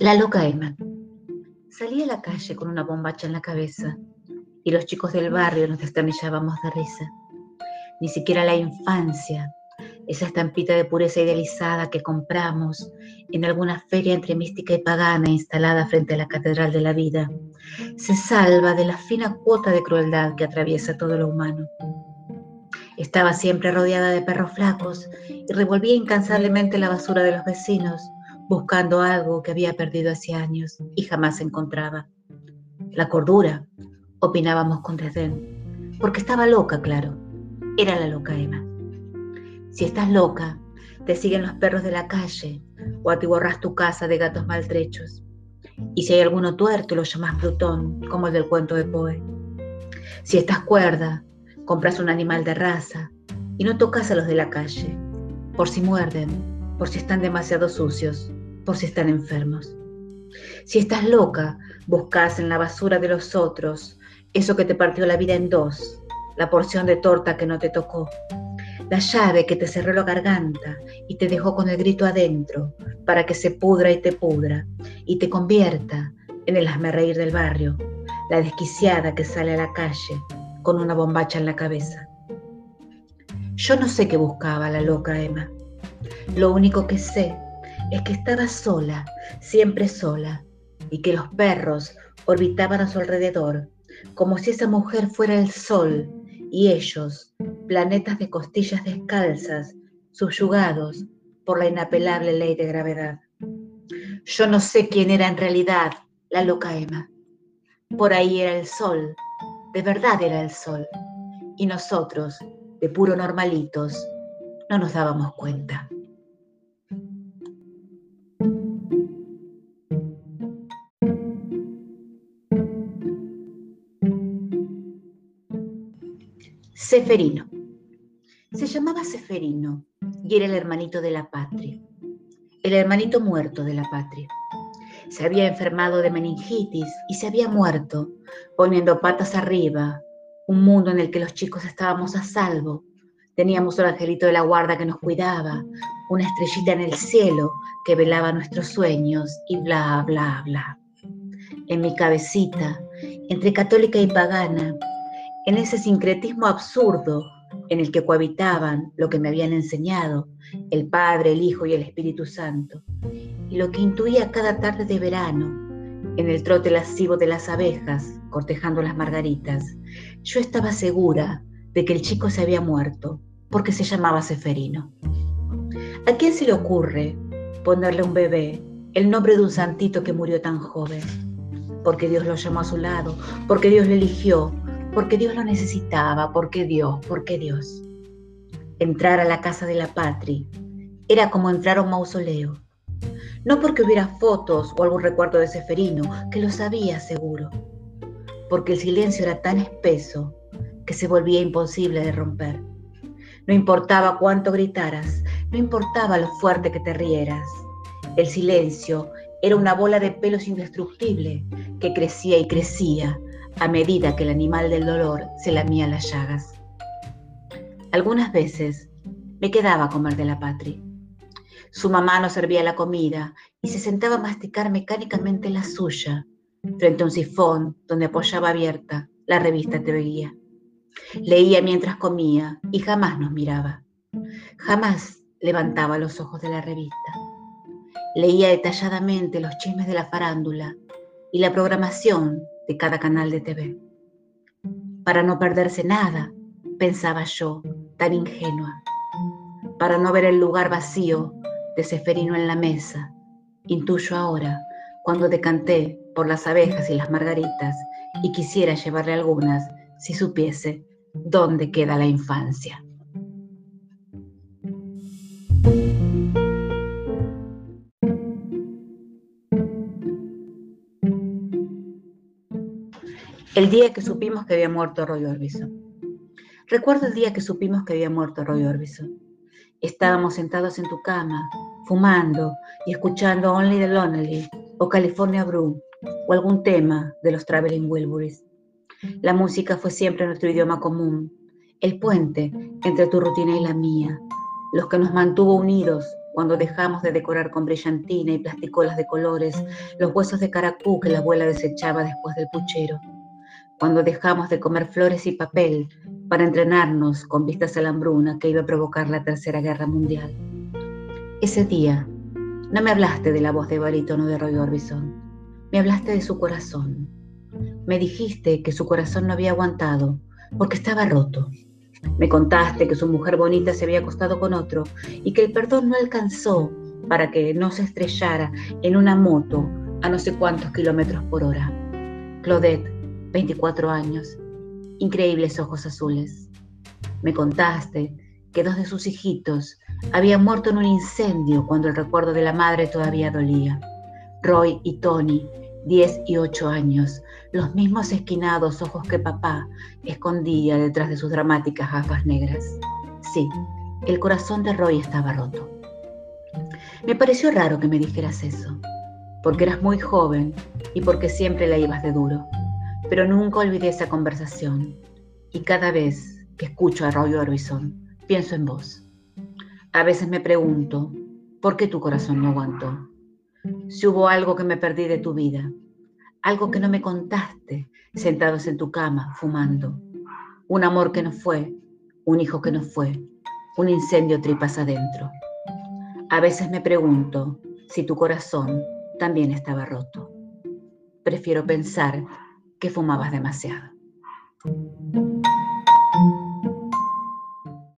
La loca Emma. Salí a la calle con una bombacha en la cabeza y los chicos del barrio nos desternillábamos de risa. Ni siquiera la infancia, esa estampita de pureza idealizada que compramos en alguna feria entre mística y pagana instalada frente a la Catedral de la Vida, se salva de la fina cuota de crueldad que atraviesa todo lo humano. Estaba siempre rodeada de perros flacos y revolvía incansablemente la basura de los vecinos, buscando algo que había perdido hace años y jamás encontraba. La cordura, opinábamos con desdén, porque estaba loca, claro. Era la loca Emma. Si estás loca, te siguen los perros de la calle o atiborras tu casa de gatos maltrechos. Y si hay alguno tuerto, lo llamas Plutón, como el del cuento de Poe. Si estás cuerda, compras un animal de raza y no tocas a los de la calle, por si muerden, por si están demasiado sucios, por si están enfermos. Si estás loca, buscas en la basura de los otros eso que te partió la vida en dos, la porción de torta que no te tocó, la llave que te cerró la garganta y te dejó con el grito adentro para que se pudra y te pudra y te convierta en el reír del barrio, la desquiciada que sale a la calle con una bombacha en la cabeza. Yo no sé qué buscaba la loca Emma. Lo único que sé es que estaba sola, siempre sola, y que los perros orbitaban a su alrededor, como si esa mujer fuera el sol y ellos, planetas de costillas descalzas, subyugados por la inapelable ley de gravedad. Yo no sé quién era en realidad la loca Emma. Por ahí era el sol, de verdad era el sol, y nosotros, de puro normalitos, no nos dábamos cuenta. Seferino. Se llamaba Seferino y era el hermanito de la patria, el hermanito muerto de la patria. Se había enfermado de meningitis y se había muerto, poniendo patas arriba, un mundo en el que los chicos estábamos a salvo. Teníamos un angelito de la guarda que nos cuidaba, una estrellita en el cielo que velaba nuestros sueños y bla, bla, bla. En mi cabecita, entre católica y pagana, en ese sincretismo absurdo en el que cohabitaban lo que me habían enseñado el Padre, el Hijo y el Espíritu Santo, y lo que intuía cada tarde de verano en el trote lascivo de las abejas cortejando las margaritas, yo estaba segura de que el chico se había muerto porque se llamaba Seferino. ¿A quién se le ocurre ponerle a un bebé el nombre de un santito que murió tan joven? Porque Dios lo llamó a su lado, porque Dios le eligió, porque Dios lo necesitaba, porque Dios, porque Dios. Entrar a la casa de la patria era como entrar a un mausoleo. No porque hubiera fotos o algún recuerdo de Seferino, que lo sabía seguro, porque el silencio era tan espeso que se volvía imposible de romper. No importaba cuánto gritaras, no importaba lo fuerte que te rieras. El silencio era una bola de pelos indestructible que crecía y crecía a medida que el animal del dolor se lamía las llagas. Algunas veces me quedaba a comer de la patria. Su mamá nos servía la comida y se sentaba a masticar mecánicamente la suya frente a un sifón donde apoyaba abierta la revista TV. Leía mientras comía y jamás nos miraba. Jamás levantaba los ojos de la revista. Leía detalladamente los chismes de la farándula y la programación de cada canal de TV. Para no perderse nada, pensaba yo, tan ingenua. Para no ver el lugar vacío de Seferino en la mesa, intuyo ahora, cuando decanté por las abejas y las margaritas y quisiera llevarle algunas si supiese dónde queda la infancia. El día que supimos que había muerto Roy Orbison. Recuerdo el día que supimos que había muerto Roy Orbison. Estábamos sentados en tu cama, fumando y escuchando Only the Lonely o California Brew o algún tema de los Traveling Wilburys. La música fue siempre nuestro idioma común, el puente entre tu rutina y la mía, los que nos mantuvo unidos cuando dejamos de decorar con brillantina y plasticolas de colores los huesos de caracú que la abuela desechaba después del puchero, cuando dejamos de comer flores y papel para entrenarnos con vistas a la hambruna que iba a provocar la Tercera Guerra Mundial. Ese día no me hablaste de la voz de barítono de Roy Orbison, me hablaste de su corazón. Me dijiste que su corazón no había aguantado porque estaba roto me contaste que su mujer bonita se había acostado con otro y que el perdón no alcanzó para que no se estrellara en una moto a no sé cuántos kilómetros por hora. Claudette, 24 años, increíbles ojos azules. Me contaste que dos de sus hijitos habían muerto en un incendio cuando el recuerdo de la madre todavía dolía. Roy y Tony 10 y 8 años, los mismos esquinados ojos que papá escondía detrás de sus dramáticas gafas negras. Sí, el corazón de Roy estaba roto. Me pareció raro que me dijeras eso, porque eras muy joven y porque siempre la ibas de duro, pero nunca olvidé esa conversación y cada vez que escucho a Roy Orbison pienso en vos. A veces me pregunto, ¿por qué tu corazón no aguantó? si hubo algo que me perdí de tu vida, algo que no me contaste sentados en tu cama fumando, un amor que no fue, un hijo que no fue, un incendio tripas adentro. A veces me pregunto si tu corazón también estaba roto. Prefiero pensar que fumabas demasiado.